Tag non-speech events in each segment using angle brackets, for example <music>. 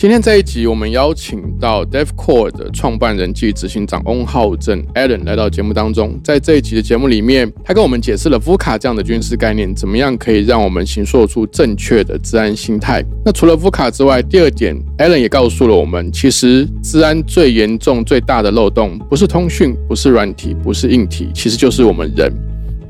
今天这一集，我们邀请到 DevCore 的创办人暨执行长翁浩正 Alan 来到节目当中。在这一集的节目里面，他跟我们解释了 VUCA 这样的军事概念，怎么样可以让我们形塑出正确的治安心态。那除了 VUCA 之外，第二点，Alan 也告诉了我们，其实治安最严重、最大的漏洞，不是通讯，不是软体，不是硬体，其实就是我们人。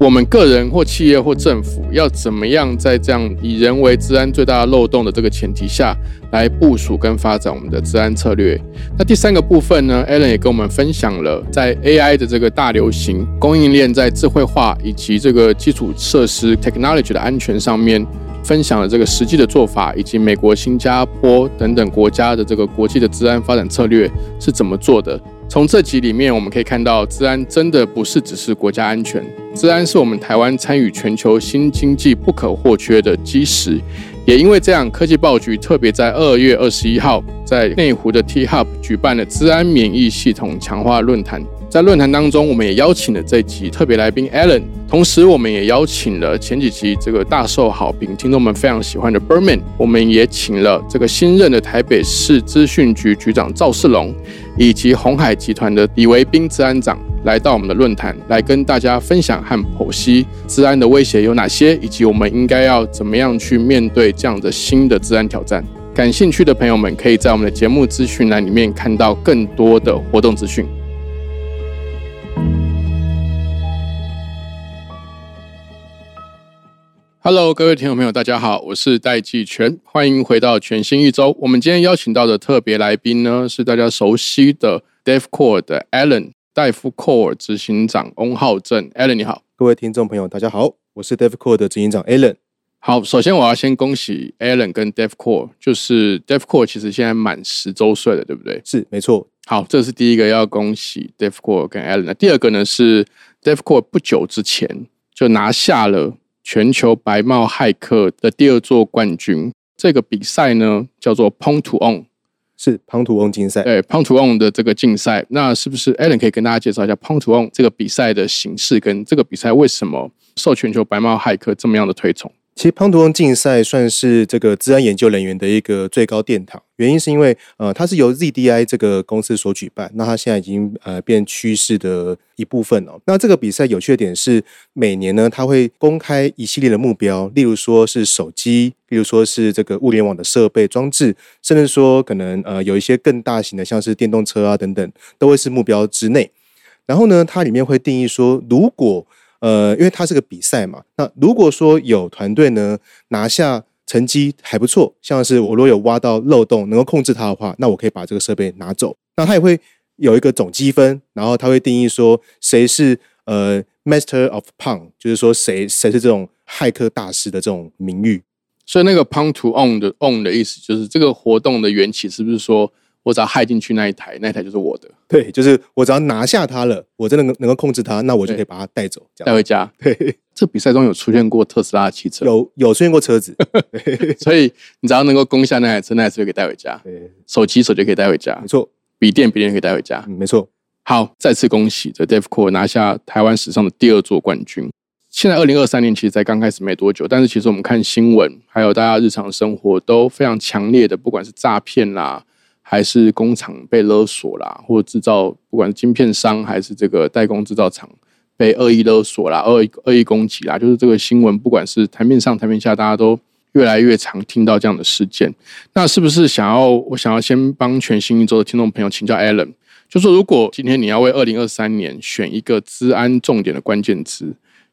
我们个人或企业或政府要怎么样在这样以人为治安最大的漏洞的这个前提下来部署跟发展我们的治安策略？那第三个部分呢？Alan 也跟我们分享了在 AI 的这个大流行、供应链在智慧化以及这个基础设施 technology 的安全上面，分享了这个实际的做法，以及美国、新加坡等等国家的这个国际的治安发展策略是怎么做的。从这集里面，我们可以看到，治安真的不是只是国家安全，治安是我们台湾参与全球新经济不可或缺的基石。也因为这样，科技报局特别在二月二十一号，在内湖的 T Hub 举办了治安免疫系统强化论坛。在论坛当中，我们也邀请了这集特别来宾 Alan，同时我们也邀请了前几集这个大受好评、听众们非常喜欢的 Berman，我们也请了这个新任的台北市资讯局局长赵世龙，以及红海集团的李维斌治安长来到我们的论坛，来跟大家分享和剖析治安的威胁有哪些，以及我们应该要怎么样去面对这样的新的治安挑战。感兴趣的朋友们，可以在我们的节目资讯栏里面看到更多的活动资讯。Hello，各位听众朋友，大家好，我是戴季全，欢迎回到全新一周。我们今天邀请到的特别来宾呢，是大家熟悉的 DevCore 的 Alan 戴夫 Core 执行长翁浩正。Alan 你好，各位听众朋友，大家好，我是 DevCore 的执行长 Alan。好，首先我要先恭喜 Alan 跟 DevCore，就是 DevCore 其实现在满十周岁了，对不对？是，没错。好，这是第一个要恭喜 DevCore 跟 Alan。那第二个呢是 DevCore 不久之前就拿下了。全球白帽骇客的第二座冠军，这个比赛呢叫做 Pong to On，是 Pong to On 竞赛。对，Pong to On 的这个竞赛，那是不是 Alan 可以跟大家介绍一下 Pong to On 这个比赛的形式，跟这个比赛为什么受全球白帽骇客这么样的推崇？其实胖图翁竞赛算是这个治安研究人员的一个最高殿堂，原因是因为呃，它是由 ZDI 这个公司所举办，那它现在已经呃变趋势的一部分哦。那这个比赛有趣的点是，每年呢，它会公开一系列的目标，例如说是手机，例如说是这个物联网的设备装置，甚至说可能呃有一些更大型的，像是电动车啊等等，都会是目标之内。然后呢，它里面会定义说，如果呃，因为它是个比赛嘛，那如果说有团队呢拿下成绩还不错，像是我如果有挖到漏洞能够控制它的话，那我可以把这个设备拿走。那它也会有一个总积分，然后它会定义说谁是呃 Master of Pong，就是说谁谁是这种骇客大师的这种名誉。所以那个 Pong to own 的 own 的意思就是这个活动的缘起是不是说？我只要害进去那一台，那一台就是我的。对，就是我只要拿下它了，我真的能能够控制它，那我就可以把它带走，带回家。对，<laughs> 这比赛中有出现过特斯拉的汽车，有有出现过车子，<laughs> 所以你只要能够攻下那台车，那台车就可以带回家。对，手机手机可以带回家，没错。笔电笔电可以带回家，没错。好，再次恭喜这 DevCore 拿下台湾史上的第二座冠军。现在二零二三年其实才刚开始没多久，但是其实我们看新闻，还有大家日常生活都非常强烈的，不管是诈骗啦。还是工厂被勒索啦，或制造，不管是晶片商还是这个代工制造厂被恶意勒索啦、恶意恶意攻击啦，就是这个新闻，不管是台面上、台面下，大家都越来越常听到这样的事件。那是不是想要我想要先帮全新一周的听众朋友请教 Alan，就说如果今天你要为二零二三年选一个治安重点的关键词，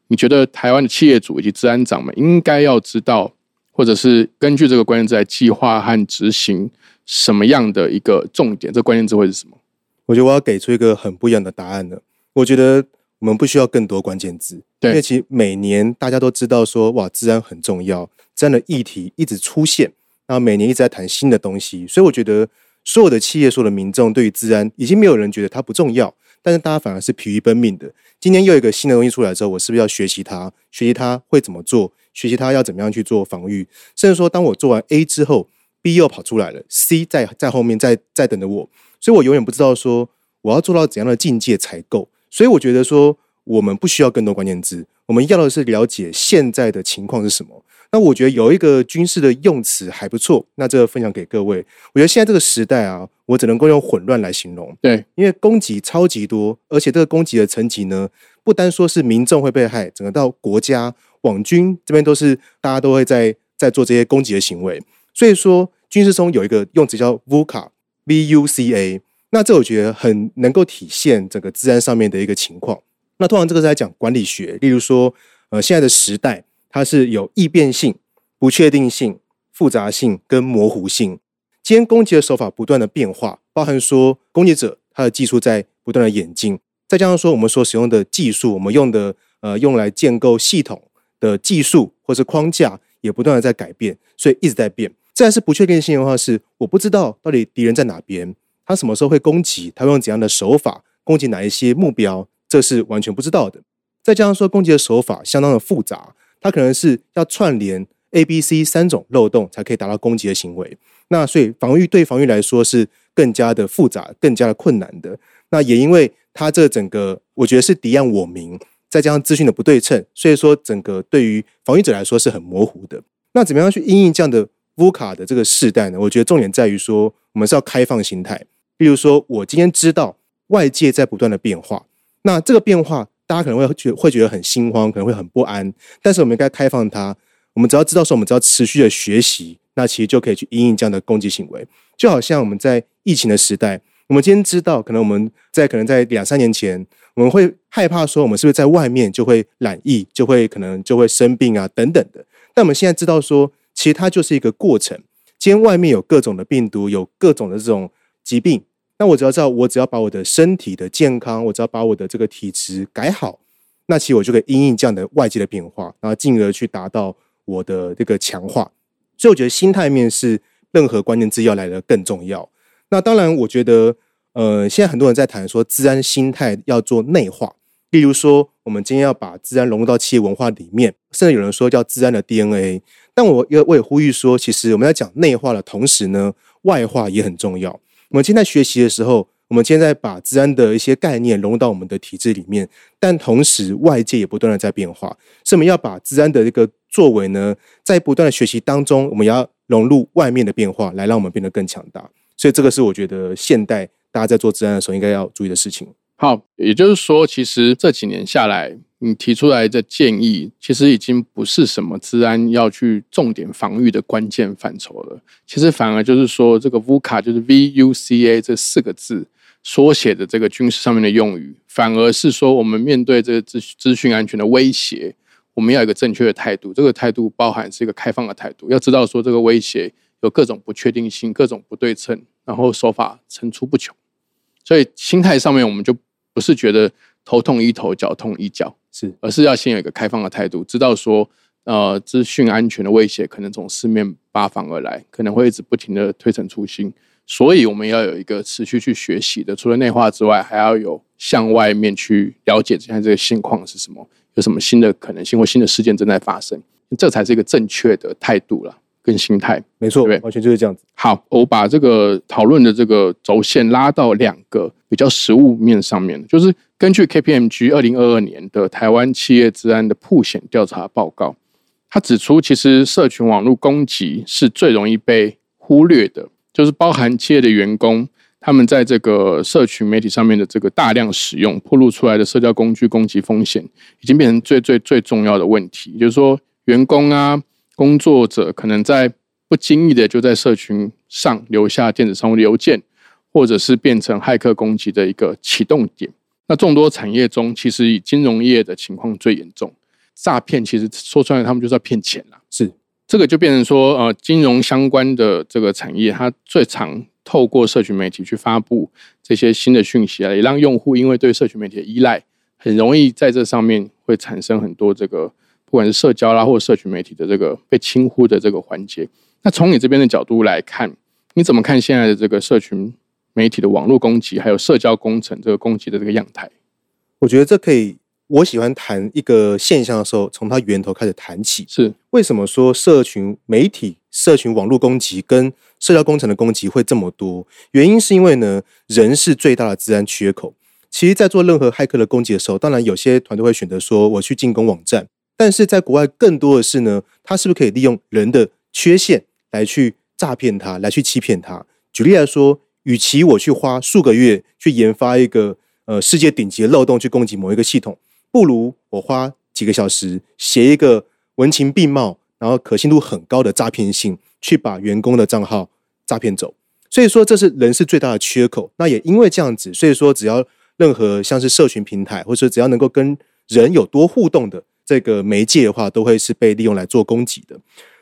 你觉得台湾的企业主以及治安长们应该要知道，或者是根据这个关键字来计划和执行？什么样的一个重点？这关键字会是什么？我觉得我要给出一个很不一样的答案了。我觉得我们不需要更多关键字，因为其实每年大家都知道说，哇，治安很重要，这样的议题一直出现，然后每年一直在谈新的东西，所以我觉得所有的企业、所有的民众对于治安，已经没有人觉得它不重要。但是大家反而是疲于奔命的。今天又有一个新的东西出来之后，我是不是要学习它？学习它会怎么做？学习它要怎么样去做防御？甚至说，当我做完 A 之后，B 又跑出来了，C 在在后面在在等着我，所以我永远不知道说我要做到怎样的境界才够。所以我觉得说，我们不需要更多关键字，我们要的是了解现在的情况是什么。那我觉得有一个军事的用词还不错，那这个分享给各位。我觉得现在这个时代啊，我只能够用混乱来形容。对，因为攻击超级多，而且这个攻击的层级呢，不单说是民众会被害，整个到国家、网军这边都是大家都会在在做这些攻击的行为。所以说，军事中有一个用词叫 VUCA，V U C A。那这我觉得很能够体现整个治安上面的一个情况。那通常这个是在讲管理学，例如说，呃，现在的时代。它是有易变性、不确定性、复杂性跟模糊性。今天攻击的手法不断的变化，包含说攻击者他的技术在不断的演进，再加上说我们所使用的技术，我们用的呃用来建构系统的技术或是框架也不断的在改变，所以一直在变。再是不确定性的话，是我不知道到底敌人在哪边，他什么时候会攻击，他用怎样的手法攻击哪一些目标，这是完全不知道的。再加上说攻击的手法相当的复杂。它可能是要串联 A、B、C 三种漏洞才可以达到攻击的行为，那所以防御对防御来说是更加的复杂、更加的困难的。那也因为它这整个，我觉得是敌暗我明，再加上资讯的不对称，所以说整个对于防御者来说是很模糊的。那怎么样去应应这样的乌卡的这个世代呢？我觉得重点在于说，我们是要开放心态。例如说，我今天知道外界在不断的变化，那这个变化。大家可能会觉会觉得很心慌，可能会很不安。但是我们应该开放它。我们只要知道说，我们只要持续的学习，那其实就可以去应应这样的攻击行为。就好像我们在疫情的时代，我们今天知道，可能我们在可能在两三年前，我们会害怕说，我们是不是在外面就会染疫，就会可能就会生病啊等等的。但我们现在知道说，其实它就是一个过程。今天外面有各种的病毒，有各种的这种疾病。那我只要知道，我只要把我的身体的健康，我只要把我的这个体质改好，那其实我就可以因应这样的外界的变化，然后进而去达到我的这个强化。所以我觉得心态面是任何关键字要来的更重要。那当然，我觉得呃，现在很多人在谈说，治安心态要做内化。例如说，我们今天要把治安融入到企业文化里面，甚至有人说叫治安的 DNA。但我也我也呼吁说，其实我们在讲内化的同时呢，外化也很重要。我们现在学习的时候，我们现在把治安的一些概念融入到我们的体制里面，但同时外界也不断的在变化，所以我们要把治安的一个作为呢，在不断的学习当中，我们要融入外面的变化，来让我们变得更强大。所以这个是我觉得现代大家在做治安的时候应该要注意的事情。好，也就是说，其实这几年下来，你提出来的建议，其实已经不是什么治安要去重点防御的关键范畴了。其实反而就是说，这个 VUCA 就是 V U C A 这四个字缩写的这个军事上面的用语，反而是说，我们面对这个资资讯安全的威胁，我们要有一个正确的态度。这个态度包含是一个开放的态度，要知道说，这个威胁有各种不确定性、各种不对称，然后手法层出不穷。所以心态上面，我们就。不是觉得头痛医头，脚痛医脚，是，而是要先有一个开放的态度，知道说，呃，资讯安全的威胁可能从四面八方而来，可能会一直不停的推陈出新，所以我们要有一个持续去学习的，除了内化之外，还要有向外面去了解现在这个现况是什么，有什么新的可能性或新的事件正在发生，这才是一个正确的态度了。跟心态没错，对完全就是这样子。好，我把这个讨论的这个轴线拉到两个比较实物面上面，就是根据 KPMG 二零二二年的台湾企业治安的铺险调查报告，他指出，其实社群网络攻击是最容易被忽略的，就是包含企业的员工，他们在这个社群媒体上面的这个大量使用，暴露出来的社交工具攻击风险，已经变成最最最重要的问题，就是说员工啊。工作者可能在不经意的就在社群上留下电子商务邮件，或者是变成骇客攻击的一个启动点。那众多产业中，其实以金融业的情况最严重，诈骗其实说出来，他们就是要骗钱啦。是这个就变成说，呃，金融相关的这个产业，它最常透过社群媒体去发布这些新的讯息啊，也让用户因为对社群媒体的依赖，很容易在这上面会产生很多这个。不管是社交啦，或者社群媒体的这个被轻忽的这个环节，那从你这边的角度来看，你怎么看现在的这个社群媒体的网络攻击，还有社交工程这个攻击的这个样态。我觉得这可以，我喜欢谈一个现象的时候，从它源头开始谈起。是为什么说社群媒体、社群网络攻击跟社交工程的攻击会这么多？原因是因为呢，人是最大的治安缺口。其实，在做任何骇客的攻击的时候，当然有些团队会选择说我去进攻网站，但是在国外更多的是呢，他是不是可以利用人的缺陷来去诈骗他，来去欺骗他？举例来说，与其我去花数个月去研发一个呃世界顶级的漏洞去攻击某一个系统，不如我花几个小时写一个文情并茂，然后可信度很高的诈骗信，去把员工的账号诈骗走。所以说，这是人是最大的缺口。那也因为这样子，所以说只要任何像是社群平台，或者说只要能够跟人有多互动的这个媒介的话，都会是被利用来做攻击的。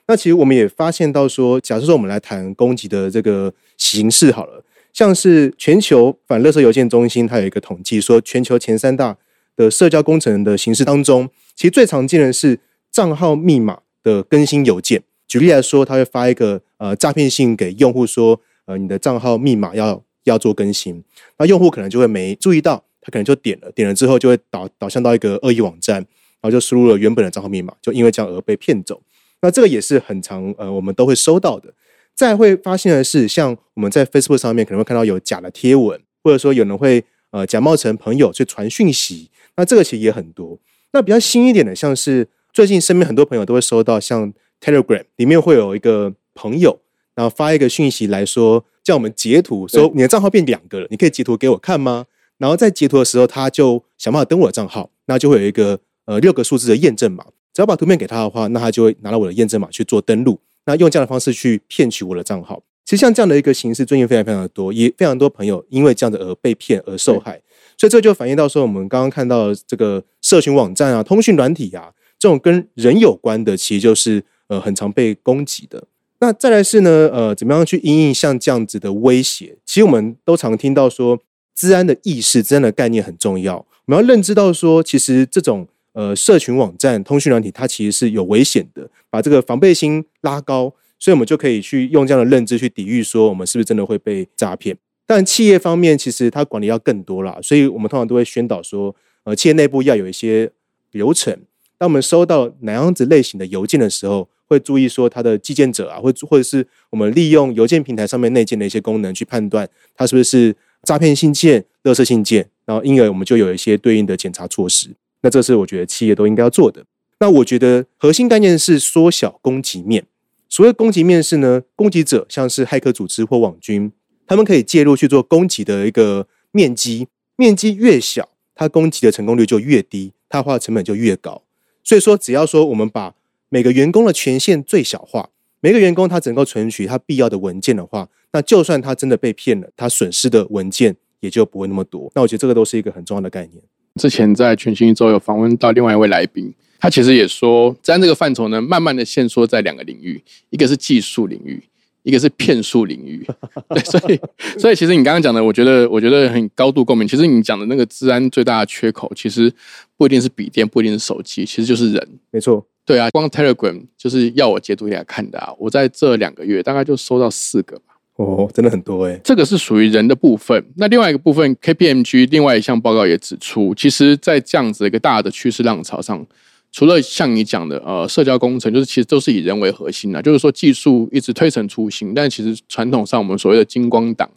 那其实我们也发现到说，假设说我们来谈攻击的这个形式好了，像是全球反勒索邮件中心，它有一个统计说，全球前三大的社交工程的形式当中，其实最常见的是账号密码的更新邮件。举例来说，他会发一个呃诈骗信给用户说，呃你的账号密码要要做更新，那用户可能就会没注意到，他可能就点了，点了之后就会导导向到一个恶意网站，然后就输入了原本的账号密码，就因为这样而被骗走。那这个也是很常呃，我们都会收到的。再会发现的是，像我们在 Facebook 上面可能会看到有假的贴文，或者说有人会呃假冒成朋友去传讯息。那这个其实也很多。那比较新一点的，像是最近身边很多朋友都会收到，像 Telegram 里面会有一个朋友，然后发一个讯息来说，叫我们截图，说你的账号变两个了，你可以截图给我看吗？然后在截图的时候，他就想办法登我的账号，那就会有一个呃六个数字的验证码。只要把图片给他的话，那他就会拿到我的验证码去做登录。那用这样的方式去骗取我的账号，其实像这样的一个形式，最近非常非常的多，也非常多朋友因为这样子而被骗而受害。所以这就反映到说，我们刚刚看到这个社群网站啊、通讯软体啊，这种跟人有关的，其实就是呃很常被攻击的。那再来是呢，呃，怎么样去应应像这样子的威胁？其实我们都常听到说，治安的意识、治安的概念很重要。我们要认知到说，其实这种。呃，社群网站、通讯软体，它其实是有危险的，把这个防备心拉高，所以我们就可以去用这样的认知去抵御，说我们是不是真的会被诈骗？但企业方面，其实它管理要更多啦，所以我们通常都会宣导说，呃，企业内部要有一些流程。当我们收到哪样子类型的邮件的时候，会注意说它的寄件者啊，或或者是我们利用邮件平台上面内建的一些功能去判断它是不是诈骗信件、勒索信件，然后因而我们就有一些对应的检查措施。那这是我觉得企业都应该要做的。那我觉得核心概念是缩小攻击面。所谓攻击面是呢，攻击者像是骇客组织或网军，他们可以介入去做攻击的一个面积，面积越小，它攻击的成功率就越低，它花的成本就越高。所以说，只要说我们把每个员工的权限最小化，每个员工他只能够存取他必要的文件的话，那就算他真的被骗了，他损失的文件也就不会那么多。那我觉得这个都是一个很重要的概念。之前在全新一周有访问到另外一位来宾，他其实也说，在这个范畴呢，慢慢的限缩在两个领域，一个是技术领域，一个是骗术领域。<laughs> 对，所以，所以其实你刚刚讲的，我觉得，我觉得很高度共鸣。其实你讲的那个治安最大的缺口，其实不一定是笔电，不一定是手机，其实就是人。没错，对啊，光 Telegram 就是要我截图给他看的啊，我在这两个月大概就收到四个吧。哦，真的很多哎，这个是属于人的部分。那另外一个部分，KPMG 另外一项报告也指出，其实，在这样子一个大的趋势浪潮上，除了像你讲的，呃，社交工程，就是其实都是以人为核心的，就是说技术一直推陈出新，但其实传统上我们所谓的金光党，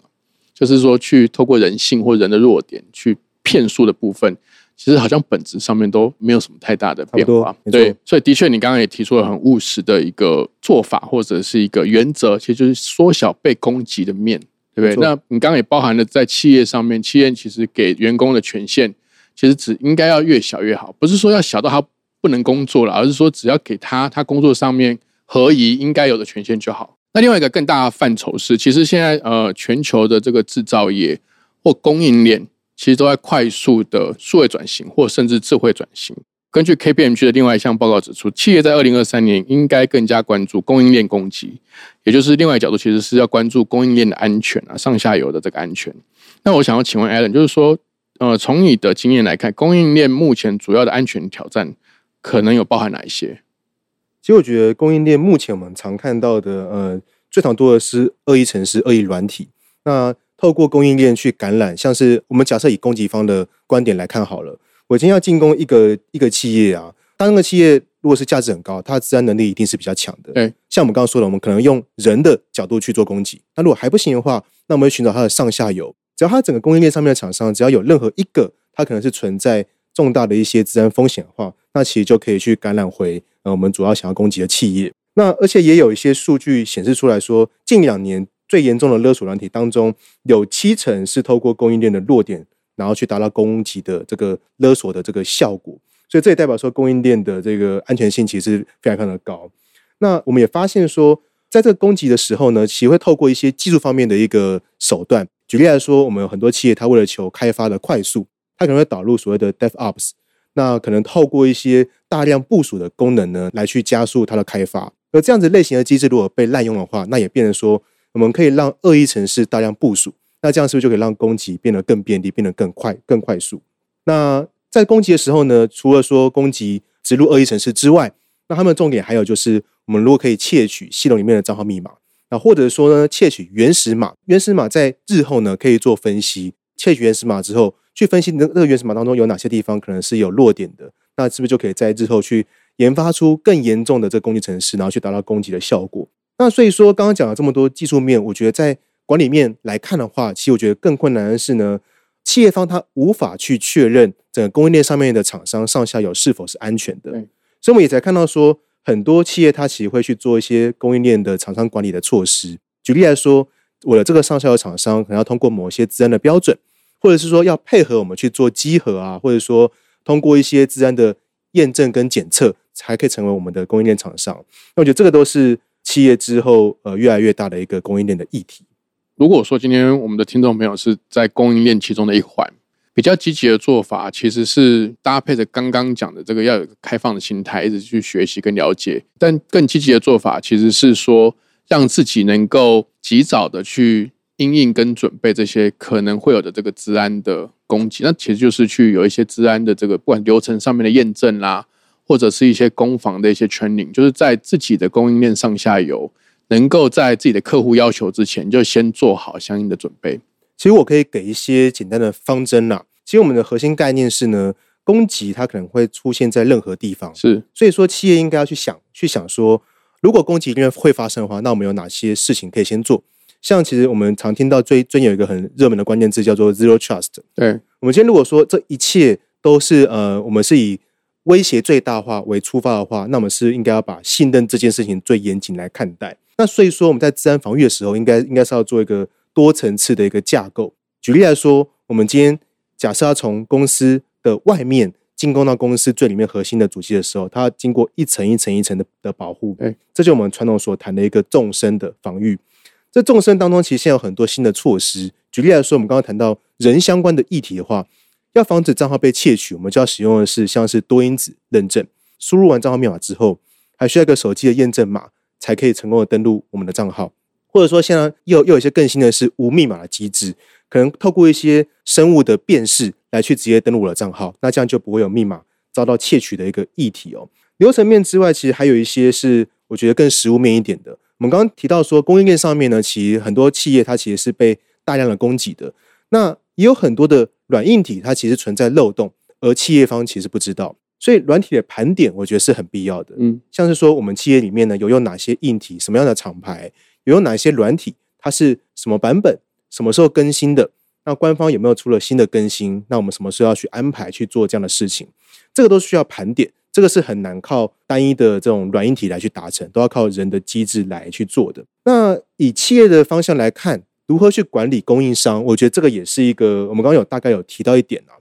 就是说去透过人性或人的弱点去骗术的部分。其实好像本质上面都没有什么太大的变化，对，所以的确你刚刚也提出了很务实的一个做法或者是一个原则，其实就是缩小被攻击的面，对不对？那你刚刚也包含了在企业上面，企业其实给员工的权限，其实只应该要越小越好，不是说要小到他不能工作了，而是说只要给他他工作上面合宜应该有的权限就好。那另外一个更大的范畴是，其实现在呃全球的这个制造业或供应链。其实都在快速的数位转型，或甚至智慧转型。根据 KPMG 的另外一项报告指出，企业在二零二三年应该更加关注供应链攻击，也就是另外一角度，其实是要关注供应链的安全啊，上下游的这个安全。那我想要请问 Alan，就是说，呃，从你的经验来看，供应链目前主要的安全挑战可能有包含哪一些？其实我觉得供应链目前我们常看到的，呃，最常多的是恶意城市、恶意软体。那透过供应链去感染，像是我们假设以供给方的观点来看好了，我今天要进攻一个一个企业啊，当那个企业如果是价值很高，它的治安能力一定是比较强的。对，像我们刚刚说的，我们可能用人的角度去做攻击，那如果还不行的话，那我们会寻找它的上下游，只要它整个供应链上面的厂商，只要有任何一个它可能是存在重大的一些治安风险的话，那其实就可以去感染回呃我们主要想要攻击的企业。那而且也有一些数据显示出来说，近两年最严重的勒索软体当中，有七成是透过供应链的弱点，然后去达到攻击的这个勒索的这个效果。所以这也代表说供应链的这个安全性其实非常非常的高。那我们也发现说，在这个攻击的时候呢，其实会透过一些技术方面的一个手段。举例来说，我们有很多企业它为了求开发的快速，它可能会导入所谓的 DevOps，那可能透过一些大量部署的功能呢，来去加速它的开发。而这样子类型的机制如果被滥用的话，那也变成说，我们可以让恶意城市大量部署，那这样是不是就可以让攻击变得更便利、变得更快、更快速？那在攻击的时候呢，除了说攻击植入恶意城市之外，那他们的重点还有就是，我们如果可以窃取系统里面的账号密码，那或者说呢，窃取原始码，原始码在日后呢可以做分析，窃取原始码之后，去分析那那个原始码当中有哪些地方可能是有弱点的，那是不是就可以在日后去？研发出更严重的这个攻击程式，然后去达到攻击的效果。那所以说，刚刚讲了这么多技术面，我觉得在管理面来看的话，其实我觉得更困难的是呢，企业方他无法去确认整个供应链上面的厂商上下游是否是安全的。所以我们也才看到说，很多企业它其实会去做一些供应链的厂商管理的措施。举例来说，我的这个上下游厂商可能要通过某些治安的标准，或者是说要配合我们去做稽核啊，或者说通过一些治安的验证跟检测。才可以成为我们的供应链厂商。那我觉得这个都是企业之后呃越来越大的一个供应链的议题。如果说今天我们的听众朋友是在供应链其中的一环，比较积极的做法其实是搭配着刚刚讲的这个要有开放的心态，一直去学习跟了解。但更积极的做法其实是说让自己能够及早的去应应跟准备这些可能会有的这个治安的攻击。那其实就是去有一些治安的这个不管流程上面的验证啦。或者是一些攻防的一些 training，就是在自己的供应链上下游，能够在自己的客户要求之前，就先做好相应的准备。其实我可以给一些简单的方针啦。其实我们的核心概念是呢，供给它可能会出现在任何地方，是，所以说企业应该要去想，去想说，如果供给因为会发生的话，那我们有哪些事情可以先做？像其实我们常听到最最近有一个很热门的关键字叫做 zero trust。对，我们今天如果说这一切都是呃，我们是以威胁最大化为出发的话，那我们是应该要把信任这件事情最严谨来看待。那所以说，我们在治安防御的时候，应该应该是要做一个多层次的一个架构。举例来说，我们今天假设要从公司的外面进攻到公司最里面核心的主机的时候，它经过一层一层一层的的保护。哎，这就是我们传统所谈的一个纵深的防御。这纵深当中，其实现在有很多新的措施。举例来说，我们刚刚谈到人相关的议题的话。要防止账号被窃取，我们就要使用的是像是多因子认证。输入完账号密码之后，还需要一个手机的验证码，才可以成功的登录我们的账号。或者说，现在又又有一些更新的是无密码的机制，可能透过一些生物的辨识来去直接登录我的账号，那这样就不会有密码遭到窃取的一个议题哦。流程面之外，其实还有一些是我觉得更实物面一点的。我们刚刚提到说，供应链上面呢，其实很多企业它其实是被大量的攻击的。那也有很多的软硬体，它其实存在漏洞，而企业方其实不知道，所以软体的盘点，我觉得是很必要的。嗯，像是说我们企业里面呢，有用哪些硬体，什么样的厂牌，有用哪些软体，它是什么版本，什么时候更新的？那官方有没有出了新的更新？那我们什么时候要去安排去做这样的事情？这个都需要盘点，这个是很难靠单一的这种软硬体来去达成，都要靠人的机制来去做的。那以企业的方向来看。如何去管理供应商？我觉得这个也是一个，我们刚刚有大概有提到一点啊。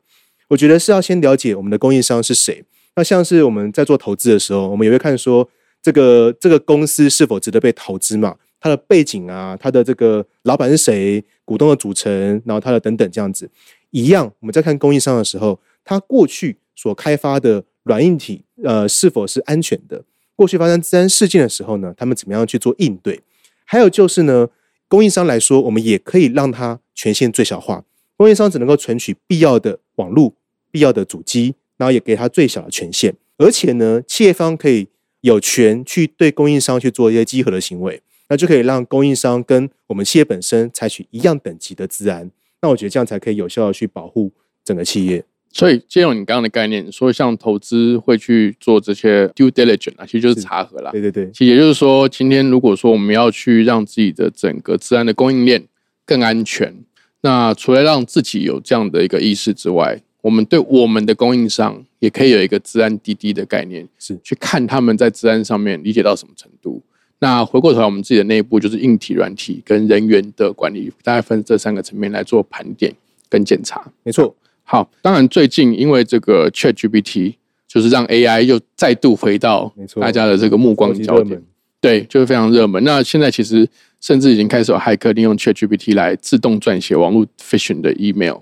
我觉得是要先了解我们的供应商是谁。那像是我们在做投资的时候，我们也会看说这个这个公司是否值得被投资嘛？它的背景啊，它的这个老板是谁，股东的组成，然后它的等等这样子。一样，我们在看供应商的时候，他过去所开发的软硬体，呃，是否是安全的？过去发生自然事件的时候呢，他们怎么样去做应对？还有就是呢？供应商来说，我们也可以让它权限最小化。供应商只能够存取必要的网络、必要的主机，然后也给他最小的权限。而且呢，企业方可以有权去对供应商去做一些稽核的行为。那就可以让供应商跟我们企业本身采取一样等级的治安。那我觉得这样才可以有效的去保护整个企业。所以借用你刚刚的概念，说像投资会去做这些 due diligence 啊，其实就是查核啦。对对对，其实也就是说，今天如果说我们要去让自己的整个治安的供应链更安全，那除了让自己有这样的一个意识之外，我们对我们的供应商也可以有一个治安滴滴的概念，是去看他们在治安上面理解到什么程度。那回过头来，我们自己的内部就是硬体、软体跟人员的管理，大概分这三个层面来做盘点跟检查。没错。好，当然最近因为这个 Chat GPT，就是让 AI 又再度回到大家的这个目光焦点，对，就是非常热门。那现在其实甚至已经开始有骇客利用 Chat GPT 来自动撰写网络 phishing 的 email。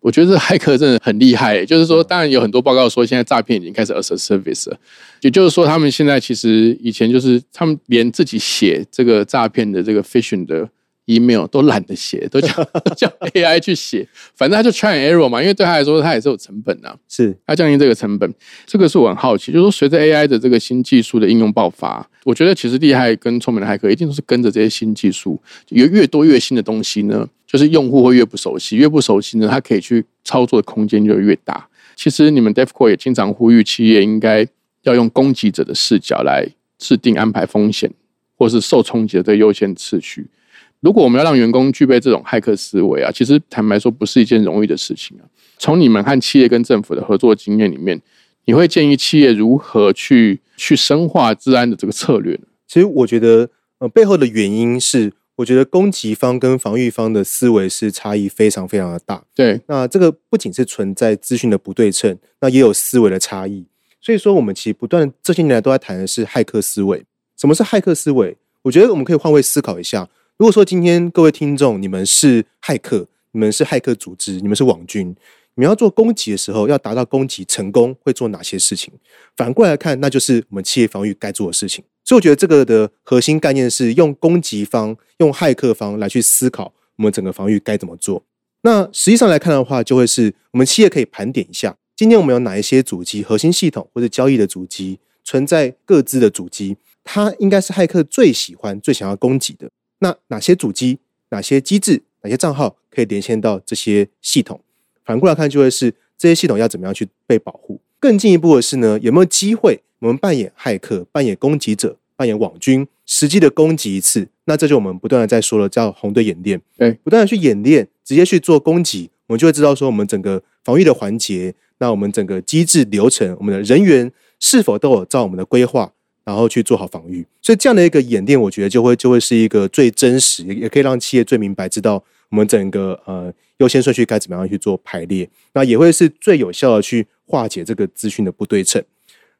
我觉得这骇客真的很厉害，就是说，当然有很多报告说现在诈骗已经开始 as a service 了，也就是说，他们现在其实以前就是他们连自己写这个诈骗的这个 phishing 的。Email 都懒得写，<laughs> 都叫叫 AI 去写，反正他就 try error 嘛，因为对他来说，他也是有成本呐，是他降低这个成本。这个是我很好奇，就是说随着 AI 的这个新技术的应用爆发，我觉得其实厉害跟聪明的骇客一定都是跟着这些新技术，有越多越新的东西呢，就是用户会越不熟悉，越不熟悉呢，他可以去操作的空间就越大。其实你们 DevCore 也经常呼吁企业应该要用攻击者的视角来制定安排风险或是受冲击的这个优先次序。如果我们要让员工具备这种骇客思维啊，其实坦白说不是一件容易的事情啊。从你们和企业跟政府的合作经验里面，你会建议企业如何去去深化治安的这个策略呢？其实我觉得，呃，背后的原因是，我觉得攻击方跟防御方的思维是差异非常非常的大。对，那这个不仅是存在资讯的不对称，那也有思维的差异。所以说，我们其实不断这些年来都在谈的是骇客思维。什么是骇客思维？我觉得我们可以换位思考一下。如果说今天各位听众，你们是骇客，你们是骇客组织，你们是网军，你们要做攻击的时候，要达到攻击成功，会做哪些事情？反过来看，那就是我们企业防御该做的事情。所以我觉得这个的核心概念是用攻击方、用骇客方来去思考我们整个防御该怎么做。那实际上来看的话，就会是我们企业可以盘点一下，今天我们有哪一些主机、核心系统或者交易的主机存在各自的主机，它应该是骇客最喜欢、最想要攻击的。那哪些主机、哪些机制、哪些账号可以连线到这些系统？反过来看，就会是这些系统要怎么样去被保护？更进一步的是呢，有没有机会我们扮演骇客、扮演攻击者、扮演网军，实际的攻击一次？那这就我们不断的在说了，叫红队演练。对，不断的去演练，直接去做攻击，我们就会知道说，我们整个防御的环节，那我们整个机制流程，我们的人员是否都有照我们的规划？然后去做好防御，所以这样的一个演练，我觉得就会就会是一个最真实，也也可以让企业最明白知道我们整个呃优先顺序该怎么样去做排列，那也会是最有效的去化解这个资讯的不对称。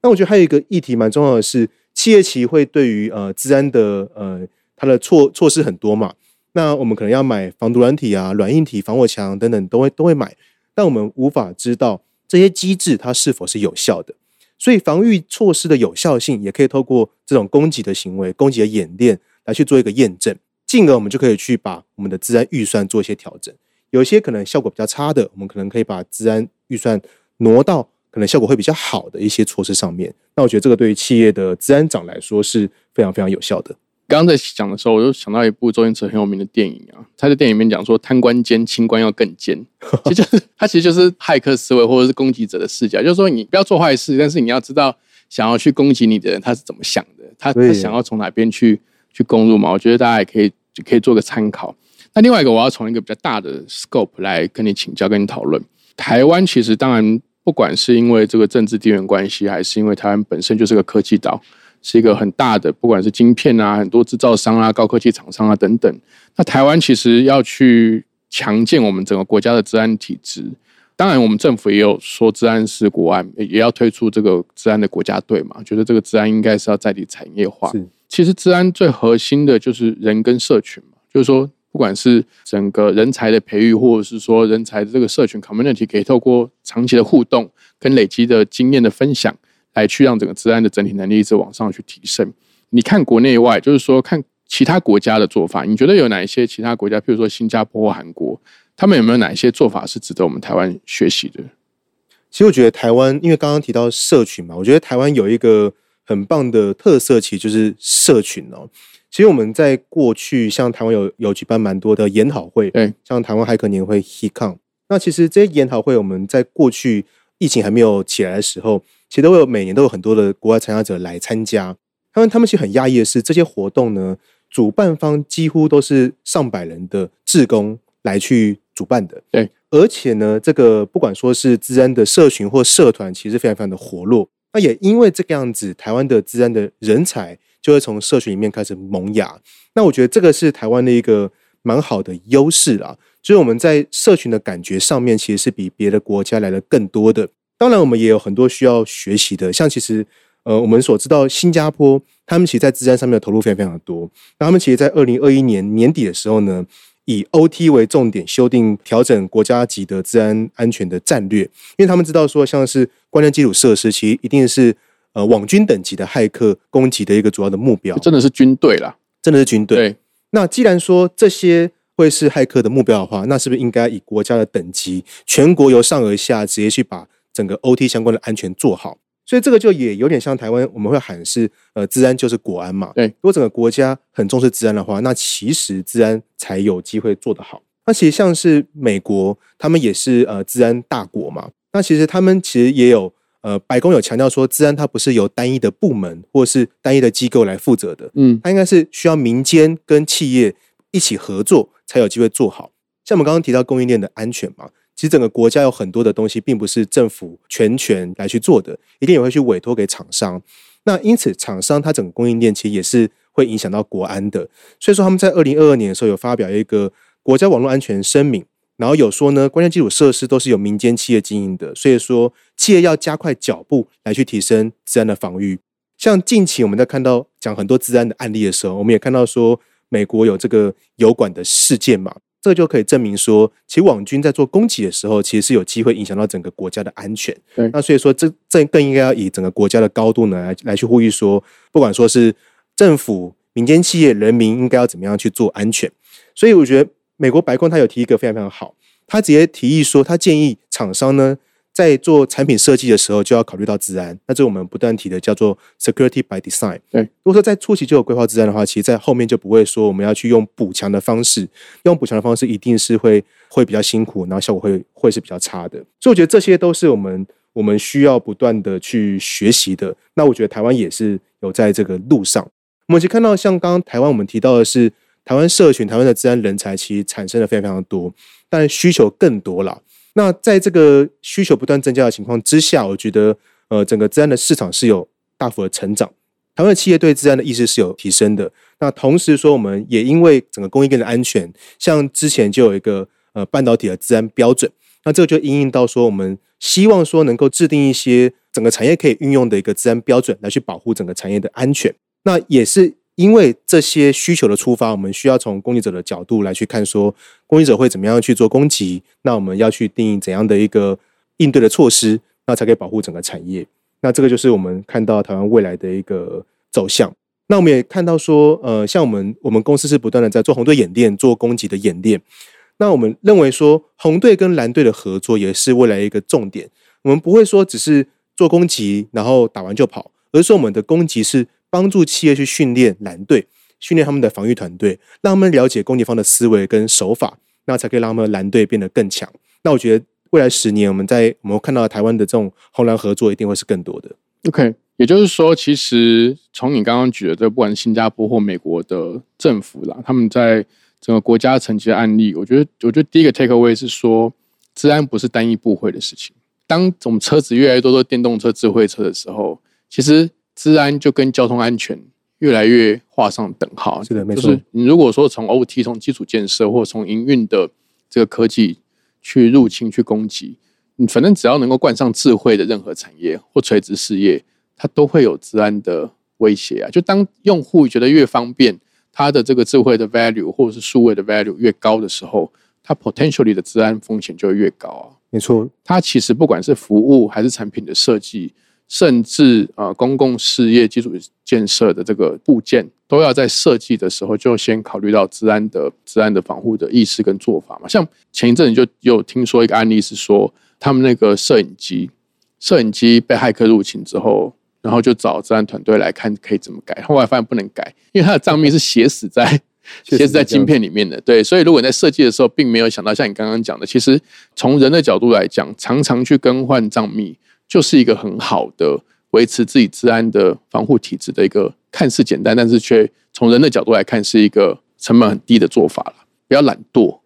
那我觉得还有一个议题蛮重要的是，企业其实会对于呃治安的呃它的措措施很多嘛，那我们可能要买防毒软体啊、软硬体、防火墙等等都会都会买，但我们无法知道这些机制它是否是有效的。所以防御措施的有效性，也可以透过这种攻击的行为、攻击的演练来去做一个验证，进而我们就可以去把我们的治安预算做一些调整。有一些可能效果比较差的，我们可能可以把治安预算挪到可能效果会比较好的一些措施上面。那我觉得这个对于企业的治安长来说是非常非常有效的。刚刚在讲的时候，我就想到一部周星驰很有名的电影啊，他在电影里面讲说贪官奸，清官要更奸，<laughs> 其实就是他其实就是骇客思维或者是攻击者的视角，就是说你不要做坏事，但是你要知道想要去攻击你的人他是怎么想的，他他想要从哪边去去攻入嘛？我觉得大家也可以可以做个参考。那另外一个，我要从一个比较大的 scope 来跟你请教、跟你讨论。台湾其实当然不管是因为这个政治地缘关系，还是因为台湾本身就是个科技岛。是一个很大的，不管是晶片啊，很多制造商啊，高科技厂商啊等等。那台湾其实要去强健我们整个国家的治安体制，当然我们政府也有说治安是国安，也要推出这个治安的国家队嘛。觉得这个治安应该是要在地产业化。其实治安最核心的就是人跟社群嘛，就是说不管是整个人才的培育，或者是说人才的这个社群 community，可以透过长期的互动跟累积的经验的分享。来去让整个治安的整体能力一直往上去提升。你看国内外，就是说看其他国家的做法，你觉得有哪一些其他国家，譬如说新加坡或韩国，他们有没有哪一些做法是值得我们台湾学习的？其实我觉得台湾，因为刚刚提到社群嘛，我觉得台湾有一个很棒的特色，其实就是社群哦。其实我们在过去，像台湾有有举办蛮多的研讨会，对，像台湾骇客年会 HeCon。那其实这些研讨会，我们在过去疫情还没有起来的时候，其实都有每年都有很多的国外参加者来参加。他们他们其实很讶异的是，这些活动呢，主办方几乎都是上百人的志工来去主办的。对，而且呢，这个不管说是治安的社群或社团，其实非常非常的活络。那也因为这个样子，台湾的治安的人才就会从社群里面开始萌芽。那我觉得这个是台湾的一个蛮好的优势啦。就是我们在社群的感觉上面，其实是比别的国家来的更多的。当然，我们也有很多需要学习的，像其实。呃，我们所知道，新加坡他们其实，在治安上面的投入非常非常的多。那他们其实，在二零二一年年底的时候呢，以 OT 为重点，修订调整国家级的治安安全的战略。因为他们知道说，像是关键基础设施，其实一定是呃网军等级的骇客攻击的一个主要的目标。真的是军队啦，真的是军队。那既然说这些会是骇客的目标的话，那是不是应该以国家的等级，全国由上而下，直接去把整个 OT 相关的安全做好？所以这个就也有点像台湾，我们会喊是呃，治安就是国安嘛。对，如果整个国家很重视治安的话，那其实治安才有机会做得好。那其实像是美国，他们也是呃治安大国嘛。那其实他们其实也有呃，白宫有强调说，治安它不是由单一的部门或是单一的机构来负责的，嗯，它应该是需要民间跟企业一起合作才有机会做好。像我们刚刚提到供应链的安全嘛。其实整个国家有很多的东西，并不是政府全权来去做的，一定也会去委托给厂商。那因此，厂商它整个供应链其实也是会影响到国安的。所以说，他们在二零二二年的时候有发表一个国家网络安全声明，然后有说呢，关键基础设施都是由民间企业经营的，所以说企业要加快脚步来去提升治安的防御。像近期我们在看到讲很多治安的案例的时候，我们也看到说美国有这个油管的事件嘛。这就可以证明说，其实网军在做攻击的时候，其实是有机会影响到整个国家的安全。对，那所以说，这这更应该要以整个国家的高度呢来来去呼吁说，不管说是政府、民间企业、人民，应该要怎么样去做安全。所以我觉得美国白宫他有提一个非常非常好，他直接提议说，他建议厂商呢。在做产品设计的时候，就要考虑到治安。那这我们不断提的叫做 security by design。对，如果说在初期就有规划治安的话，其实在后面就不会说我们要去用补强的方式，用补强的方式一定是会会比较辛苦，然后效果会会是比较差的。所以我觉得这些都是我们我们需要不断的去学习的。那我觉得台湾也是有在这个路上。我们其实看到像刚刚台湾我们提到的是台湾社群、台湾的治安人才，其实产生的非常非常多，但需求更多了。那在这个需求不断增加的情况之下，我觉得呃，整个治安的市场是有大幅的成长，台湾的企业对治安的意识是有提升的。那同时说，我们也因为整个供应链的安全，像之前就有一个呃半导体的治安标准，那这个就应用到说，我们希望说能够制定一些整个产业可以运用的一个治安标准，来去保护整个产业的安全。那也是。因为这些需求的出发，我们需要从攻击者的角度来去看，说攻击者会怎么样去做攻击，那我们要去定义怎样的一个应对的措施，那才可以保护整个产业。那这个就是我们看到台湾未来的一个走向。那我们也看到说，呃，像我们我们公司是不断的在做红队演练，做攻击的演练。那我们认为说，红队跟蓝队的合作也是未来一个重点。我们不会说只是做攻击，然后打完就跑，而是说我们的攻击是。帮助企业去训练蓝队，训练他们的防御团队，让他们了解攻击方的思维跟手法，那才可以让他们蓝队变得更强。那我觉得未来十年，我们在我们看到台湾的这种红蓝合作，一定会是更多的。OK，也就是说，其实从你刚刚举的这不管新加坡或美国的政府啦，他们在整个国家层级的案例，我觉得，我觉得第一个 take away 是说，治安不是单一部会的事情。当我们车子越来越多的电动车、智慧车的时候，其实。治安就跟交通安全越来越画上等号。是的，没错。你如果说从 OT、从基础建设或从营运的这个科技去入侵、去攻击，你反正只要能够冠上智慧的任何产业或垂直事业，它都会有治安的威胁啊。就当用户觉得越方便，它的这个智慧的 value 或者是数位的 value 越高的时候，它 potentially 的治安风险就会越高啊。没错，它其实不管是服务还是产品的设计。甚至啊，公共事业基础建设的这个部件，都要在设计的时候就先考虑到治安的、治安的防护的意识跟做法嘛。像前一阵就有听说一个案例是说，他们那个摄影机，摄影机被骇客入侵之后，然后就找治安团队来看可以怎么改。后来发现不能改，因为它的账密是写死 <laughs> 在写死在晶片里面的。对，所以如果你在设计的时候并没有想到像你刚刚讲的，其实从人的角度来讲，常常去更换账密就是一个很好的维持自己治安的防护体制的一个看似简单，但是却从人的角度来看是一个成本很低的做法了。<laughs> 不要懒惰。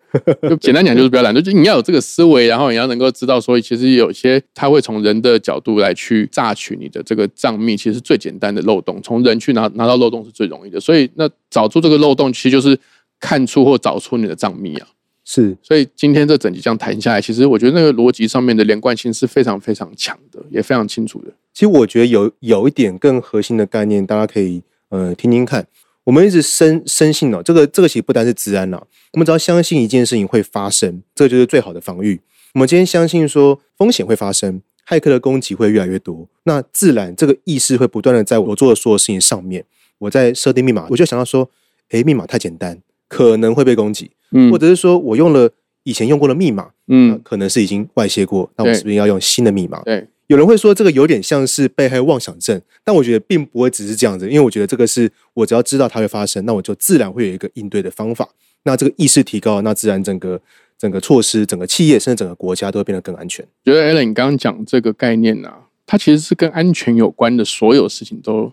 就简单讲，就是不要懒惰，就你要有这个思维，然后你要能够知道说，其实有些他会从人的角度来去榨取你的这个账密，其实最简单的漏洞，从人去拿拿到漏洞是最容易的。所以，那找出这个漏洞，其实就是看出或找出你的账密啊。是，所以今天这整集这样谈下来，其实我觉得那个逻辑上面的连贯性是非常非常强的，也非常清楚的。其实我觉得有有一点更核心的概念，大家可以呃听听看。我们一直深深信哦，这个这个其实不单是治安了。我们只要相信一件事情会发生，这就是最好的防御。我们今天相信说风险会发生，骇客的攻击会越来越多，那自然这个意识会不断的在我做的所有事情上面。我在设定密码，我就想到说，诶，密码太简单，可能会被攻击，嗯，或者是说我用了以前用过的密码，嗯，可能是已经外泄过，那我是不是要用新的密码？对。有人会说这个有点像是被害妄想症，但我觉得并不会只是这样子，因为我觉得这个是我只要知道它会发生，那我就自然会有一个应对的方法。那这个意识提高，那自然整个整个措施、整个企业甚至整个国家都会变得更安全。觉得 Alan 你刚刚讲这个概念啊，它其实是跟安全有关的所有事情都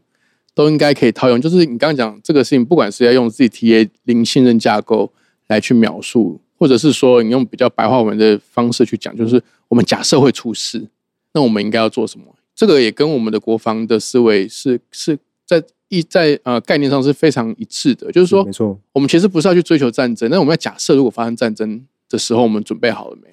都应该可以套用。就是你刚刚讲这个事情，不管是要用 ZTA 零信任架构来去描述，或者是说你用比较白话文的方式去讲，就是我们假设会出事。那我们应该要做什么？这个也跟我们的国防的思维是是在一在呃概念上是非常一致的。就是说，没错，我们其实不是要去追求战争，那我们要假设如果发生战争的时候，我们准备好了没？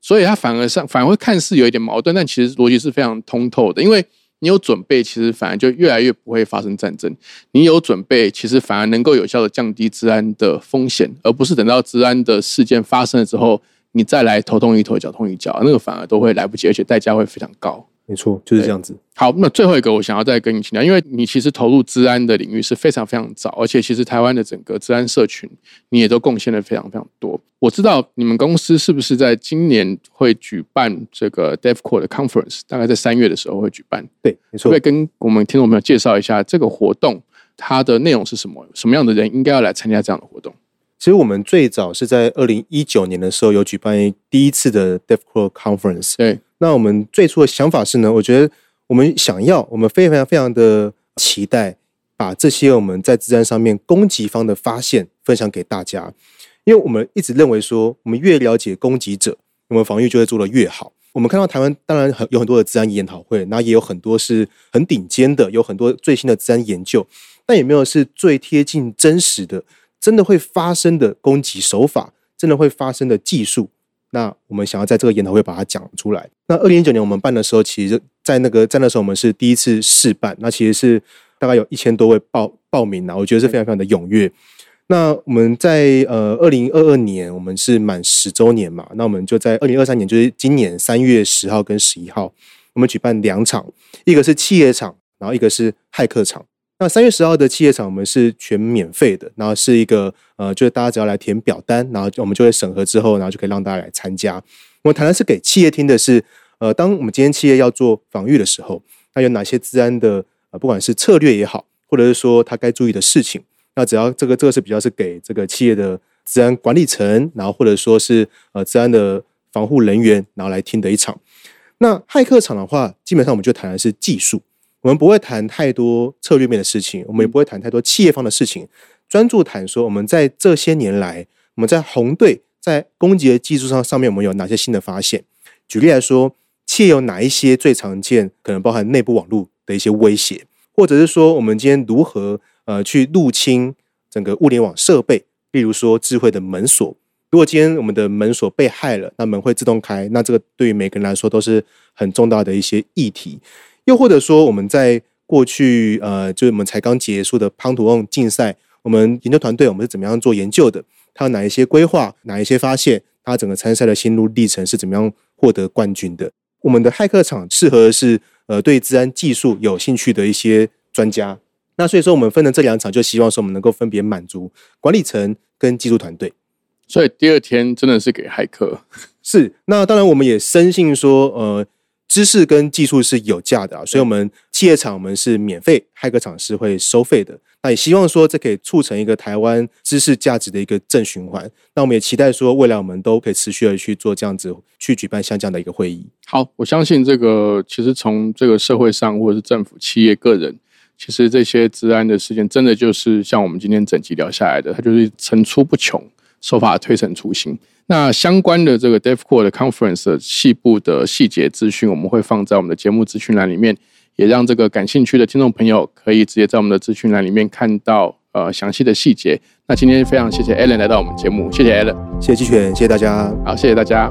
所以它反而上反而会看似有一点矛盾，但其实逻辑是非常通透的。因为你有准备，其实反而就越来越不会发生战争。你有准备，其实反而能够有效的降低治安的风险，而不是等到治安的事件发生了之后。你再来头痛医头，脚痛医脚，那个反而都会来不及，而且代价会非常高。没错，就是这样子。好，那最后一个我想要再跟你请教，因为你其实投入治安的领域是非常非常早，而且其实台湾的整个治安社群你也都贡献了非常非常多。我知道你们公司是不是在今年会举办这个 DevCore 的 Conference，大概在三月的时候会举办。对，没错。可以跟我们听众朋友介绍一下这个活动，它的内容是什么？什么样的人应该要来参加这样的活动？其实我们最早是在二零一九年的时候有举办第一次的 DevCore Conference。对，那我们最初的想法是呢，我觉得我们想要，我们非常非常的期待，把这些我们在自然上面攻击方的发现分享给大家，因为我们一直认为说，我们越了解攻击者，我们防御就会做得越好。我们看到台湾当然很有很多的自然研讨会，那也有很多是很顶尖的，有很多最新的自然研究，但也没有是最贴近真实的。真的会发生的攻击手法，真的会发生的技术，那我们想要在这个研讨会把它讲出来。那二零一九年我们办的时候，其实，在那个在那时候我们是第一次试办，那其实是大概有一千多位报报名啊，我觉得是非常非常的踊跃。那我们在呃二零二二年，我们是满十周年嘛，那我们就在二零二三年，就是今年三月十号跟十一号，我们举办两场，一个是企业场，然后一个是骇客场。那三月十号的企业场，我们是全免费的，然后是一个呃，就是大家只要来填表单，然后我们就会审核之后，然后就可以让大家来参加。我们谈的是给企业听的是，呃，当我们今天企业要做防御的时候，那有哪些治安的呃，不管是策略也好，或者是说他该注意的事情，那只要这个这个是比较是给这个企业的治安管理层，然后或者说是呃治安的防护人员，然后来听的一场。那骇客场的话，基本上我们就谈的是技术。我们不会谈太多策略面的事情，我们也不会谈太多企业方的事情，专注谈说我们在这些年来，我们在红队在攻击的技术上上面，我们有哪些新的发现？举例来说，企业有哪一些最常见，可能包含内部网络的一些威胁，或者是说我们今天如何呃去入侵整个物联网设备？例如说智慧的门锁，如果今天我们的门锁被害了，那门会自动开，那这个对于每个人来说都是很重大的一些议题。又或者说，我们在过去，呃，就是我们才刚结束的胖图翁竞赛，我们研究团队我们是怎么样做研究的？它有哪一些规划？哪一些发现？它整个参赛的心路历程是怎么样获得冠军的？我们的骇客场适合的是，呃，对治安技术有兴趣的一些专家。那所以说，我们分的这两场，就希望说我们能够分别满足管理层跟技术团队。所以第二天真的是给骇客。是，那当然我们也深信说，呃。知识跟技术是有价的啊，所以我们企业厂我们是免费，骇客厂是会收费的。那也希望说这可以促成一个台湾知识价值的一个正循环。那我们也期待说未来我们都可以持续的去做这样子，去举办像这样的一个会议。好，我相信这个其实从这个社会上或者是政府、企业、个人，其实这些治安的事件，真的就是像我们今天整集聊下来的，它就是层出不穷，手法推陈出新。那相关的这个 DevCore 的 Conference 细部的细节资讯，我们会放在我们的节目资讯栏里面，也让这个感兴趣的听众朋友可以直接在我们的资讯栏里面看到呃详细的细节。那今天非常谢谢 Alan 来到我们节目，谢谢 Alan，谢谢季全，谢谢大家，好，谢谢大家。